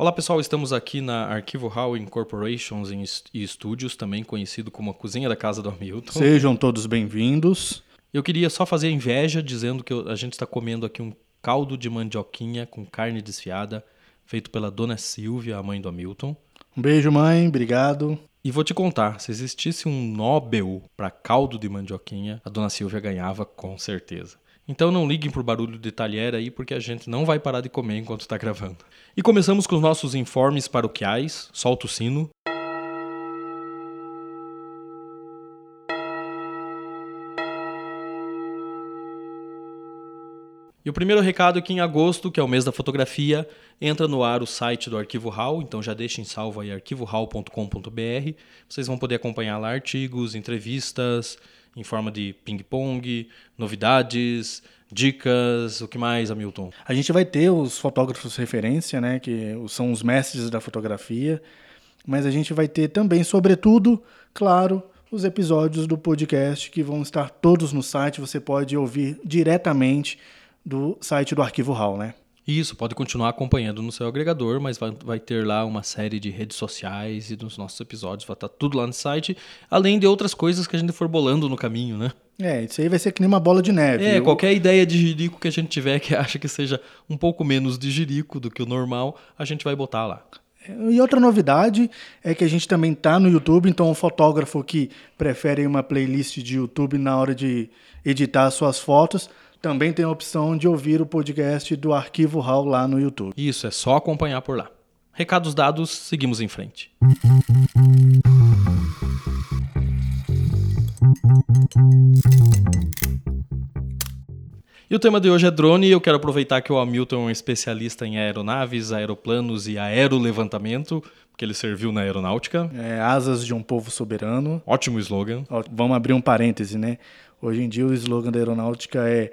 Olá pessoal, estamos aqui na Arquivo Hall Incorporations e Studios, também conhecido como a cozinha da casa do Hamilton. Sejam todos bem-vindos. Eu queria só fazer inveja dizendo que a gente está comendo aqui um caldo de mandioquinha com carne desfiada, feito pela dona Silvia, a mãe do Hamilton. Um beijo, mãe, obrigado. E vou te contar, se existisse um Nobel para caldo de mandioquinha, a dona Silvia ganhava com certeza. Então não liguem pro barulho de talher aí, porque a gente não vai parar de comer enquanto está gravando. E começamos com os nossos informes paroquiais. Solta o sino. E o primeiro recado é que em agosto, que é o mês da fotografia, entra no ar o site do Arquivo HAL, então já deixem salvo aí arquivohal.com.br. Vocês vão poder acompanhar lá artigos, entrevistas, em forma de ping-pong, novidades, dicas, o que mais, Hamilton? A gente vai ter os fotógrafos referência, né, que são os mestres da fotografia, mas a gente vai ter também, sobretudo, claro, os episódios do podcast que vão estar todos no site, você pode ouvir diretamente do site do Arquivo RAW, né? Isso, pode continuar acompanhando no seu agregador, mas vai, vai, ter lá uma série de redes sociais e dos nossos episódios, vai estar tudo lá no site, além de outras coisas que a gente for bolando no caminho, né? É, isso aí vai ser que nem uma bola de neve. É, Eu... qualquer ideia de jirico que a gente tiver que acha que seja um pouco menos de jirico do que o normal, a gente vai botar lá. E outra novidade é que a gente também está no YouTube, então o fotógrafo que prefere uma playlist de YouTube na hora de editar suas fotos, também tem a opção de ouvir o podcast do Arquivo RAW lá no YouTube. Isso, é só acompanhar por lá. Recados dados, seguimos em frente. E o tema de hoje é drone e eu quero aproveitar que o Hamilton é um especialista em aeronaves, aeroplanos e aerolevantamento, porque ele serviu na aeronáutica. É, asas de um povo soberano. Ótimo slogan. Vamos abrir um parêntese, né? Hoje em dia o slogan da aeronáutica é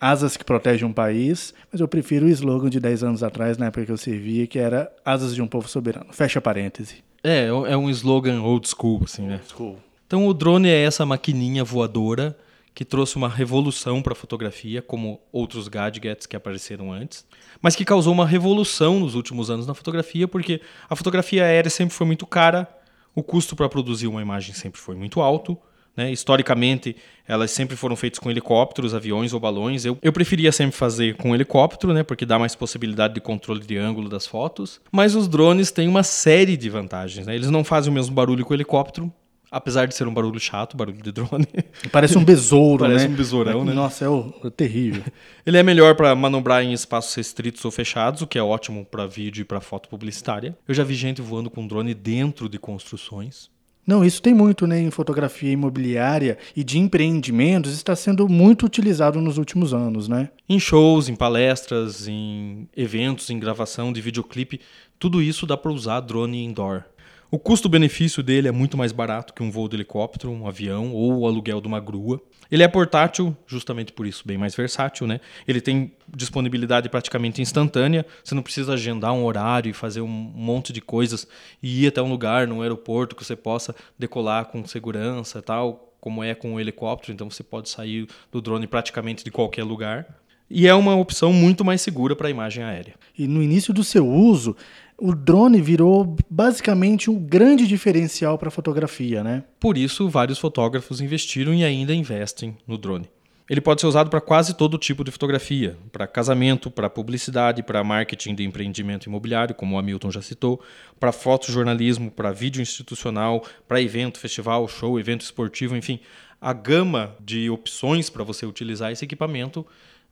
asas que protegem um país, mas eu prefiro o slogan de 10 anos atrás, na época que eu servia, que era asas de um povo soberano. Fecha parêntese. É, é um slogan old school, assim, né? Old school. Então o drone é essa maquininha voadora que trouxe uma revolução para a fotografia, como outros gadgets que apareceram antes, mas que causou uma revolução nos últimos anos na fotografia, porque a fotografia aérea sempre foi muito cara, o custo para produzir uma imagem sempre foi muito alto, né? Historicamente, elas sempre foram feitas com helicópteros, aviões ou balões. Eu, eu preferia sempre fazer com helicóptero, né? porque dá mais possibilidade de controle de ângulo das fotos. Mas os drones têm uma série de vantagens. Né? Eles não fazem o mesmo barulho que o helicóptero, Apesar de ser um barulho chato, barulho de drone. Parece um besouro, Parece né? um besourão, né? Nossa, é, o, é terrível. Ele é melhor para manobrar em espaços restritos ou fechados, o que é ótimo para vídeo e para foto publicitária. Eu já vi gente voando com drone dentro de construções. Não, isso tem muito né, em fotografia imobiliária e de empreendimentos, está sendo muito utilizado nos últimos anos, né? Em shows, em palestras, em eventos, em gravação de videoclipe, tudo isso dá para usar drone indoor. O custo-benefício dele é muito mais barato que um voo de helicóptero, um avião ou o aluguel de uma grua. Ele é portátil, justamente por isso, bem mais versátil, né? Ele tem disponibilidade praticamente instantânea, você não precisa agendar um horário e fazer um monte de coisas e ir até um lugar, num aeroporto, que você possa decolar com segurança tal, como é com o helicóptero, então você pode sair do drone praticamente de qualquer lugar. E é uma opção muito mais segura para a imagem aérea. E no início do seu uso, o drone virou basicamente um grande diferencial para a fotografia, né? Por isso, vários fotógrafos investiram e ainda investem no drone. Ele pode ser usado para quase todo tipo de fotografia, para casamento, para publicidade, para marketing de empreendimento imobiliário, como o Hamilton já citou, para fotojornalismo, para vídeo institucional, para evento, festival, show, evento esportivo, enfim. A gama de opções para você utilizar esse equipamento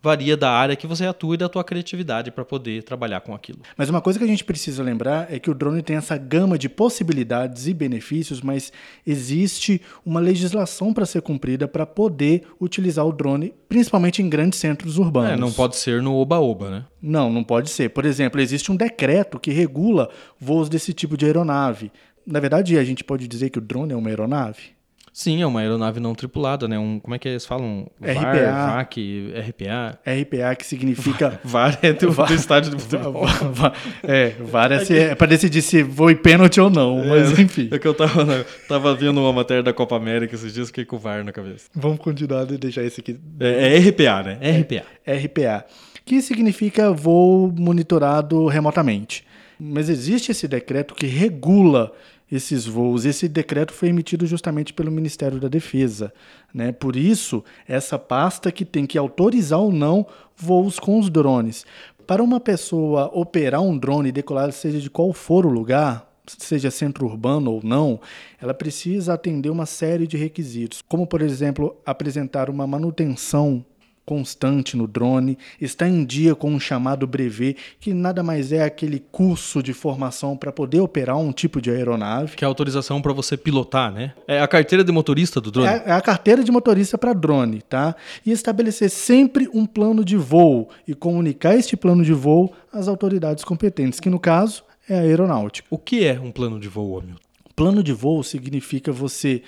varia da área que você atua e da tua criatividade para poder trabalhar com aquilo. Mas uma coisa que a gente precisa lembrar é que o drone tem essa gama de possibilidades e benefícios, mas existe uma legislação para ser cumprida para poder utilizar o drone, principalmente em grandes centros urbanos. É, não pode ser no oba-oba, né? Não, não pode ser. Por exemplo, existe um decreto que regula voos desse tipo de aeronave. Na verdade, a gente pode dizer que o drone é uma aeronave? Sim, é uma aeronave não tripulada, né? Um, como é que eles falam? RPA. VAR, VAC, RPA. RPA, que significa... VAR é do, VAR, do estádio do futebol. é, VAR é, é, é para decidir se foi pênalti ou não, é, mas enfim. É que eu tava, né, tava vendo uma matéria da Copa América esses dias, fiquei com o VAR na cabeça. Vamos continuar e deixar esse aqui. É, é RPA, né? RPA. RPA, que significa voo monitorado remotamente. Mas existe esse decreto que regula esses voos. Esse decreto foi emitido justamente pelo Ministério da Defesa. Né? Por isso, essa pasta que tem que autorizar ou não voos com os drones. Para uma pessoa operar um drone e decolar, seja de qual for o lugar, seja centro urbano ou não, ela precisa atender uma série de requisitos, como, por exemplo, apresentar uma manutenção constante no drone, está em dia com um chamado brevet, que nada mais é aquele curso de formação para poder operar um tipo de aeronave. Que é a autorização para você pilotar, né? É a carteira de motorista do drone? É, é a carteira de motorista para drone, tá? E estabelecer sempre um plano de voo e comunicar este plano de voo às autoridades competentes, que no caso é a aeronáutica. O que é um plano de voo, Hamilton? Plano de voo significa você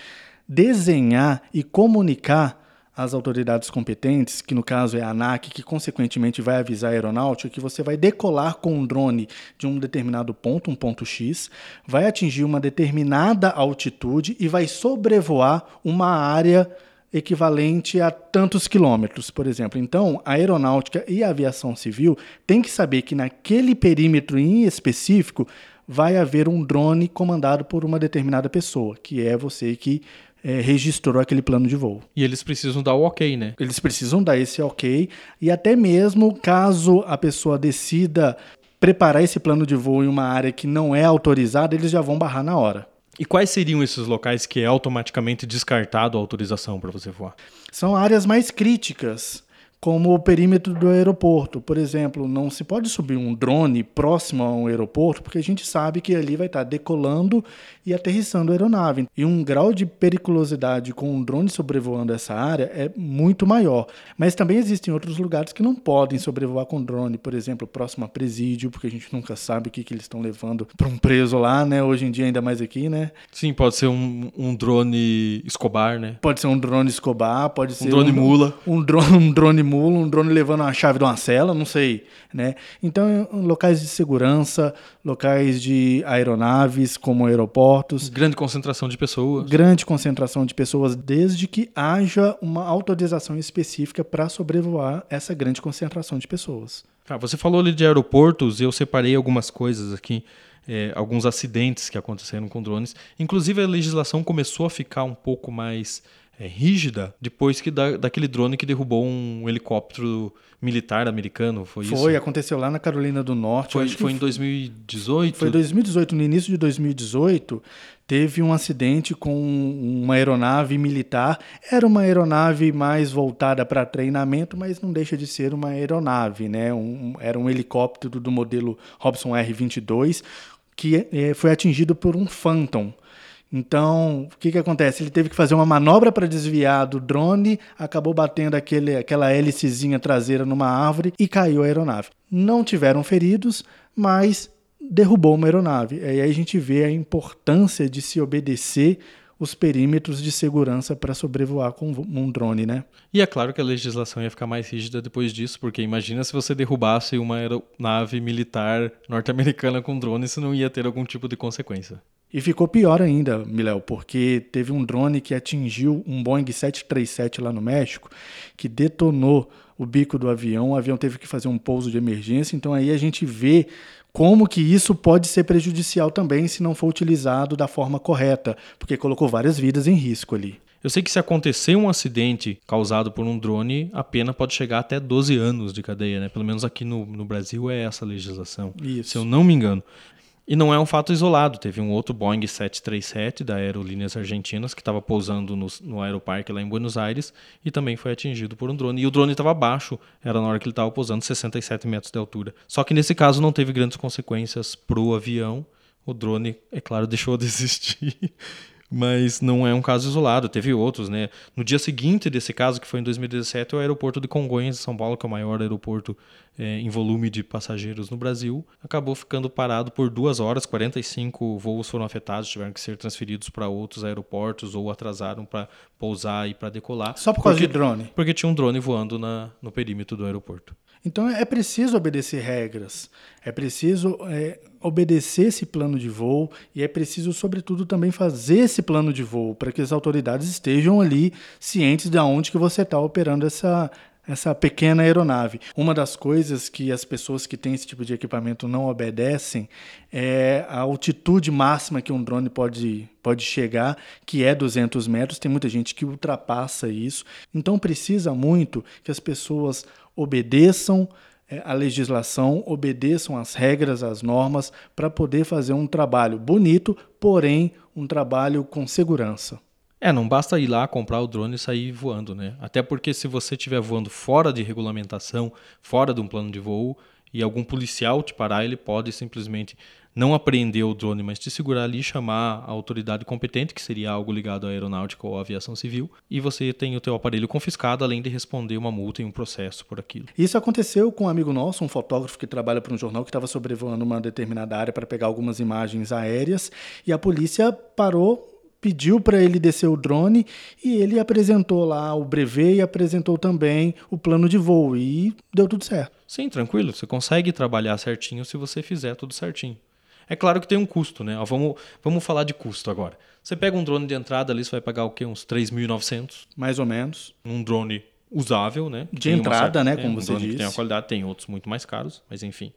desenhar e comunicar às autoridades competentes, que no caso é a ANAC, que consequentemente vai avisar a aeronáutica que você vai decolar com um drone de um determinado ponto, um ponto X, vai atingir uma determinada altitude e vai sobrevoar uma área equivalente a tantos quilômetros, por exemplo. Então, a aeronáutica e a aviação civil têm que saber que naquele perímetro em específico vai haver um drone comandado por uma determinada pessoa, que é você que é, registrou aquele plano de voo. E eles precisam dar o ok, né? Eles precisam dar esse ok e até mesmo caso a pessoa decida preparar esse plano de voo em uma área que não é autorizada, eles já vão barrar na hora. E quais seriam esses locais que é automaticamente descartado a autorização para você voar? São áreas mais críticas como o perímetro do aeroporto. Por exemplo, não se pode subir um drone próximo a um aeroporto, porque a gente sabe que ali vai estar decolando e aterrissando a aeronave. E um grau de periculosidade com um drone sobrevoando essa área é muito maior. Mas também existem outros lugares que não podem sobrevoar com drone, por exemplo, próximo a presídio, porque a gente nunca sabe o que, que eles estão levando para um preso lá, né? Hoje em dia, ainda mais aqui, né? Sim, pode ser um, um drone Escobar, né? Pode ser um drone Escobar, pode ser um drone um, mula. Um drone, um drone mula, um drone levando a chave de uma cela, não sei, né? Então, locais de segurança, locais de aeronaves, como aeroportos. Grande concentração de pessoas. Grande concentração de pessoas, desde que haja uma autorização específica para sobrevoar essa grande concentração de pessoas. Ah, você falou ali de aeroportos, eu separei algumas coisas aqui. É, alguns acidentes que aconteceram com drones. Inclusive, a legislação começou a ficar um pouco mais é, rígida depois que da, daquele drone que derrubou um helicóptero militar americano, foi, foi isso? Foi, aconteceu lá na Carolina do Norte. Foi, foi em 2018? Foi 2018, no início de 2018, teve um acidente com uma aeronave militar. Era uma aeronave mais voltada para treinamento, mas não deixa de ser uma aeronave, né? Um, era um helicóptero do modelo Robson R-22 que é, foi atingido por um Phantom. Então, o que, que acontece? Ele teve que fazer uma manobra para desviar do drone, acabou batendo aquele, aquela hélicezinha traseira numa árvore e caiu a aeronave. Não tiveram feridos, mas derrubou uma aeronave. E aí a gente vê a importância de se obedecer os perímetros de segurança para sobrevoar com um drone, né? E é claro que a legislação ia ficar mais rígida depois disso, porque imagina se você derrubasse uma aeronave militar norte-americana com drone, isso não ia ter algum tipo de consequência. E ficou pior ainda, Miléo, porque teve um drone que atingiu um Boeing 737 lá no México, que detonou o bico do avião, o avião teve que fazer um pouso de emergência, então aí a gente vê como que isso pode ser prejudicial também se não for utilizado da forma correta, porque colocou várias vidas em risco ali. Eu sei que se acontecer um acidente causado por um drone, a pena pode chegar até 12 anos de cadeia, né? Pelo menos aqui no, no Brasil é essa a legislação. Isso. Se eu não me engano. E não é um fato isolado. Teve um outro Boeing 737 da Aerolíneas Argentinas que estava pousando no, no aeroparque lá em Buenos Aires e também foi atingido por um drone. E o drone estava baixo, era na hora que ele estava pousando, 67 metros de altura. Só que nesse caso não teve grandes consequências para o avião. O drone, é claro, deixou de existir mas não é um caso isolado, teve outros, né? No dia seguinte desse caso, que foi em 2017, o aeroporto de Congonhas, de São Paulo, que é o maior aeroporto é, em volume de passageiros no Brasil, acabou ficando parado por duas horas, 45 voos foram afetados, tiveram que ser transferidos para outros aeroportos ou atrasaram para pousar e para decolar. Só por causa porque, de drone? Porque tinha um drone voando na, no perímetro do aeroporto. Então é preciso obedecer regras, é preciso é, obedecer esse plano de voo e é preciso, sobretudo, também fazer esse plano de voo para que as autoridades estejam ali cientes de onde que você está operando essa, essa pequena aeronave. Uma das coisas que as pessoas que têm esse tipo de equipamento não obedecem é a altitude máxima que um drone pode, pode chegar, que é 200 metros. Tem muita gente que ultrapassa isso. Então precisa muito que as pessoas obedeçam é, a legislação, obedeçam às regras, às normas, para poder fazer um trabalho bonito, porém um trabalho com segurança. É, não basta ir lá comprar o drone e sair voando, né? Até porque se você estiver voando fora de regulamentação, fora de um plano de voo, e algum policial te parar, ele pode simplesmente não apreender o drone, mas te segurar ali e chamar a autoridade competente, que seria algo ligado à aeronáutica ou à aviação civil, e você tem o teu aparelho confiscado, além de responder uma multa e um processo por aquilo. Isso aconteceu com um amigo nosso, um fotógrafo que trabalha para um jornal que estava sobrevoando uma determinada área para pegar algumas imagens aéreas, e a polícia parou pediu para ele descer o drone e ele apresentou lá o brevet e apresentou também o plano de voo e deu tudo certo. Sim, tranquilo. Você consegue trabalhar certinho se você fizer tudo certinho. É claro que tem um custo, né? Ó, vamos, vamos falar de custo agora. Você pega um drone de entrada ali, você vai pagar o quê? Uns 3.900? Mais ou menos. Um drone usável, né? De entrada, certa, né? Como é, um você disse. tem a qualidade, tem outros muito mais caros, mas enfim.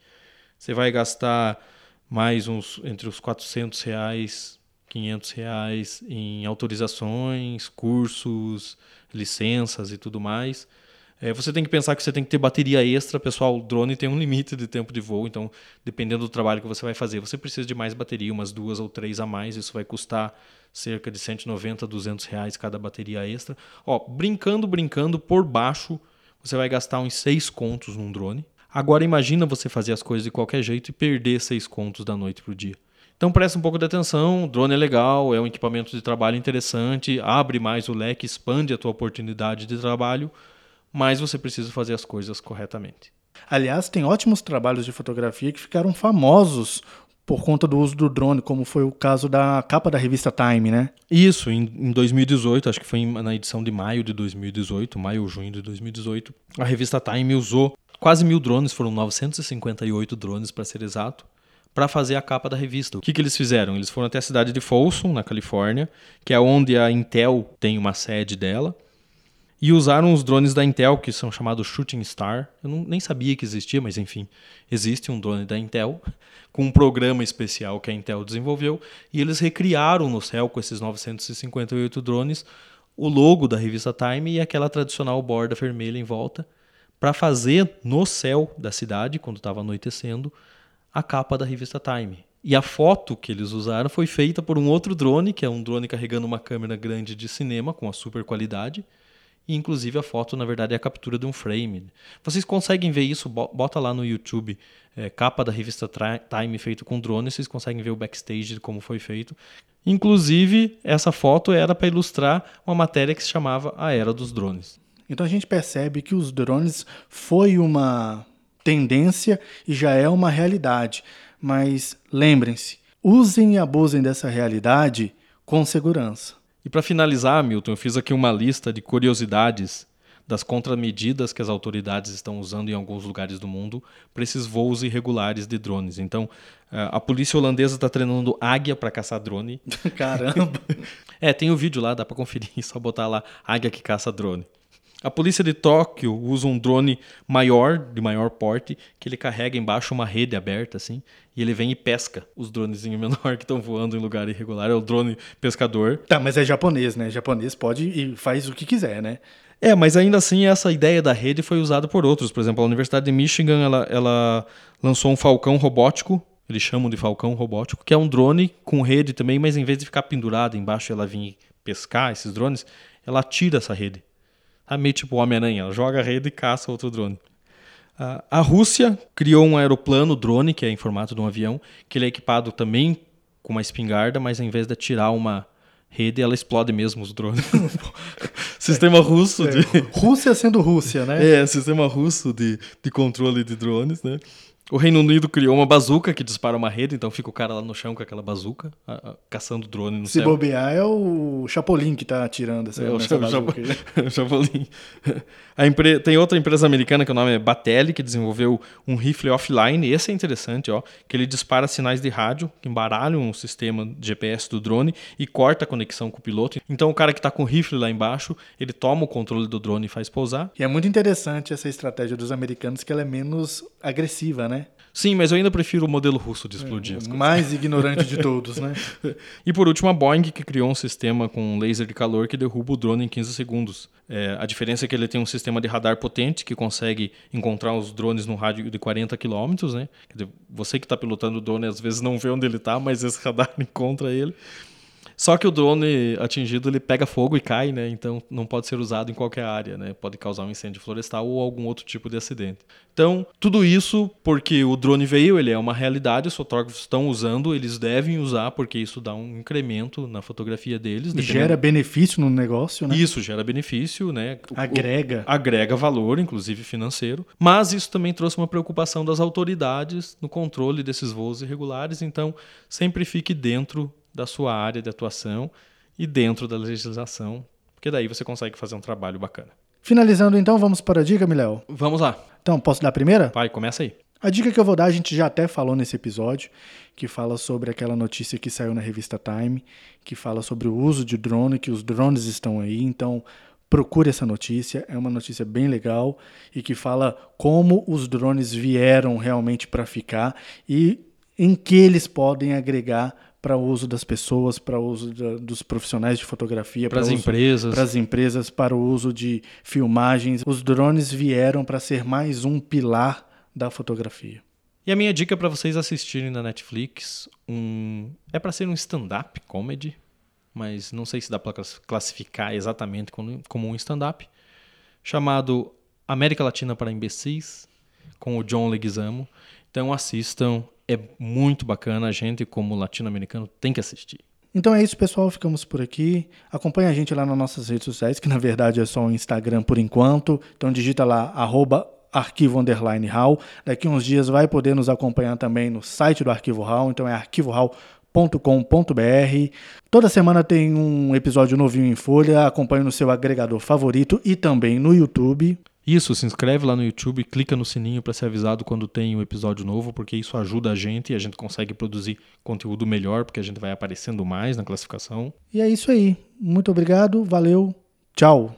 Você vai gastar mais uns entre os 400 reais 500 reais em autorizações, cursos, licenças e tudo mais. É, você tem que pensar que você tem que ter bateria extra, pessoal. O drone tem um limite de tempo de voo, então dependendo do trabalho que você vai fazer, você precisa de mais bateria, umas duas ou três a mais. Isso vai custar cerca de 190, 200 reais cada bateria extra. Ó, brincando, brincando, por baixo, você vai gastar uns seis contos num drone. Agora imagina você fazer as coisas de qualquer jeito e perder seis contos da noite para o dia. Então presta um pouco de atenção, o drone é legal, é um equipamento de trabalho interessante, abre mais o leque, expande a tua oportunidade de trabalho, mas você precisa fazer as coisas corretamente. Aliás, tem ótimos trabalhos de fotografia que ficaram famosos por conta do uso do drone, como foi o caso da capa da revista Time, né? Isso, em, em 2018, acho que foi na edição de maio de 2018, maio ou junho de 2018, a revista Time usou quase mil drones, foram 958 drones para ser exato, para fazer a capa da revista. O que, que eles fizeram? Eles foram até a cidade de Folsom, na Califórnia, que é onde a Intel tem uma sede dela, e usaram os drones da Intel, que são chamados Shooting Star. Eu não, nem sabia que existia, mas enfim, existe um drone da Intel, com um programa especial que a Intel desenvolveu, e eles recriaram no céu, com esses 958 drones, o logo da revista Time e aquela tradicional borda vermelha em volta, para fazer no céu da cidade, quando estava anoitecendo, a capa da revista Time. E a foto que eles usaram foi feita por um outro drone, que é um drone carregando uma câmera grande de cinema com a super qualidade. E inclusive a foto, na verdade, é a captura de um frame. Vocês conseguem ver isso, bota lá no YouTube, é, capa da revista Time feito com drone, vocês conseguem ver o backstage como foi feito. Inclusive, essa foto era para ilustrar uma matéria que se chamava A Era dos Drones. Então a gente percebe que os drones foi uma tendência e já é uma realidade. Mas lembrem-se, usem e abusem dessa realidade com segurança. E para finalizar, Milton, eu fiz aqui uma lista de curiosidades das contramedidas que as autoridades estão usando em alguns lugares do mundo para esses voos irregulares de drones. Então, eh, a polícia holandesa está treinando águia para caçar drone. Caramba! é, tem o um vídeo lá, dá para conferir, só botar lá águia que caça drone. A polícia de Tóquio usa um drone maior, de maior porte, que ele carrega embaixo uma rede aberta, assim, e ele vem e pesca os dronezinhos menor que estão voando em lugar irregular. É o drone pescador. Tá, mas é japonês, né? Japonês pode e faz o que quiser, né? É, mas ainda assim essa ideia da rede foi usada por outros. Por exemplo, a Universidade de Michigan ela, ela lançou um falcão robótico, eles chamam de falcão robótico, que é um drone com rede também, mas em vez de ficar pendurado embaixo e ela vir pescar esses drones, ela tira essa rede. É meio tipo Homem-Aranha, joga a rede e caça outro drone. Uh, a Rússia criou um aeroplano drone, que é em formato de um avião, que ele é equipado também com uma espingarda, mas em vez de tirar uma rede, ela explode mesmo os drones. sistema russo de... Rússia sendo Rússia, né? É, sistema russo de, de controle de drones, né? O Reino Unido criou uma bazuca que dispara uma rede, então fica o cara lá no chão com aquela bazuca, a, a, caçando drone no Se céu. bobear, é o Chapolin que tá atirando essa, É, o aí. Chapo- Chapolin. A empre- Tem outra empresa americana que o nome é Batelli, que desenvolveu um rifle offline. Esse é interessante, ó, que ele dispara sinais de rádio que embaralham o sistema de GPS do drone e corta a conexão com o piloto. Então o cara que está com o rifle lá embaixo, ele toma o controle do drone e faz pousar. E é muito interessante essa estratégia dos americanos, que ela é menos agressiva, né? Sim, mas eu ainda prefiro o modelo russo de explodir coisas. mais ignorante de todos, né? E por último, a Boeing, que criou um sistema com laser de calor que derruba o drone em 15 segundos. É, a diferença é que ele tem um sistema de radar potente que consegue encontrar os drones no rádio de 40 km. Né? Você que está pilotando o drone às vezes não vê onde ele está, mas esse radar encontra ele. Só que o drone atingido ele pega fogo e cai, né? Então não pode ser usado em qualquer área, né? Pode causar um incêndio florestal ou algum outro tipo de acidente. Então, tudo isso porque o drone veio, ele é uma realidade, os fotógrafos estão usando, eles devem usar porque isso dá um incremento na fotografia deles. E dependendo- gera benefício no negócio, né? Isso gera benefício, né? O- Agrega. agrega valor, inclusive financeiro, mas isso também trouxe uma preocupação das autoridades no controle desses voos irregulares, então sempre fique dentro da sua área de atuação e dentro da legislação, porque daí você consegue fazer um trabalho bacana. Finalizando então, vamos para a dica, Miléo. Vamos lá, Então, posso dar a primeira? vai, começa aí. A dica que eu vou dar, a gente já até falou nesse episódio, que fala sobre aquela notícia que saiu na revista Time, que fala sobre o uso de drone, que os drones estão aí, então procure essa notícia, é uma notícia bem legal e que fala como os drones vieram realmente para ficar e em que eles podem agregar para o uso das pessoas, para o uso da- dos profissionais de fotografia, Para as empresas. para as empresas, para o uso de filmagens. Os drones vieram para ser mais um pilar da fotografia. E a minha dica para vocês assistirem na Netflix, um é para ser um stand-up comedy, mas não sei se dá para classificar exatamente como, como um stand-up, chamado América Latina para Imbecis, com o John Leguizamo. Então assistam, é muito bacana, a gente como latino-americano tem que assistir. Então é isso, pessoal. Ficamos por aqui. Acompanhe a gente lá nas nossas redes sociais, que na verdade é só o Instagram por enquanto. Então digita lá, arroba arquivo underline HAL. Daqui uns dias vai poder nos acompanhar também no site do Arquivo HAL. Então é arquivohal.com.br. Toda semana tem um episódio novinho em folha. Acompanhe no seu agregador favorito e também no YouTube. Isso, se inscreve lá no YouTube, clica no sininho para ser avisado quando tem um episódio novo, porque isso ajuda a gente e a gente consegue produzir conteúdo melhor, porque a gente vai aparecendo mais na classificação. E é isso aí. Muito obrigado. Valeu. Tchau.